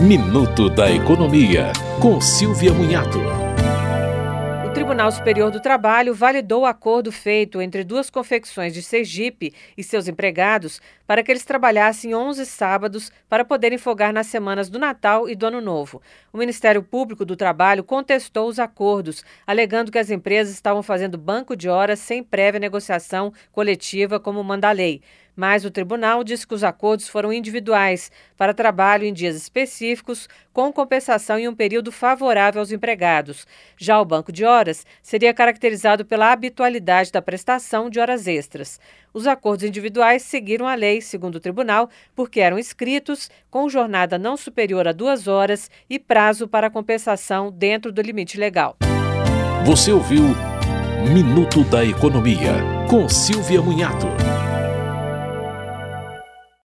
Minuto da Economia, com Silvia Munhato. O Tribunal Superior do Trabalho validou o acordo feito entre duas confecções de Sergipe e seus empregados para que eles trabalhassem 11 sábados para poderem folgar nas semanas do Natal e do Ano Novo. O Ministério Público do Trabalho contestou os acordos, alegando que as empresas estavam fazendo banco de horas sem prévia negociação coletiva, como manda a lei. Mas o tribunal disse que os acordos foram individuais, para trabalho em dias específicos, com compensação em um período favorável aos empregados. Já o banco de horas seria caracterizado pela habitualidade da prestação de horas extras. Os acordos individuais seguiram a lei, segundo o tribunal, porque eram escritos, com jornada não superior a duas horas e prazo para compensação dentro do limite legal. Você ouviu Minuto da Economia, com Silvia Munhato.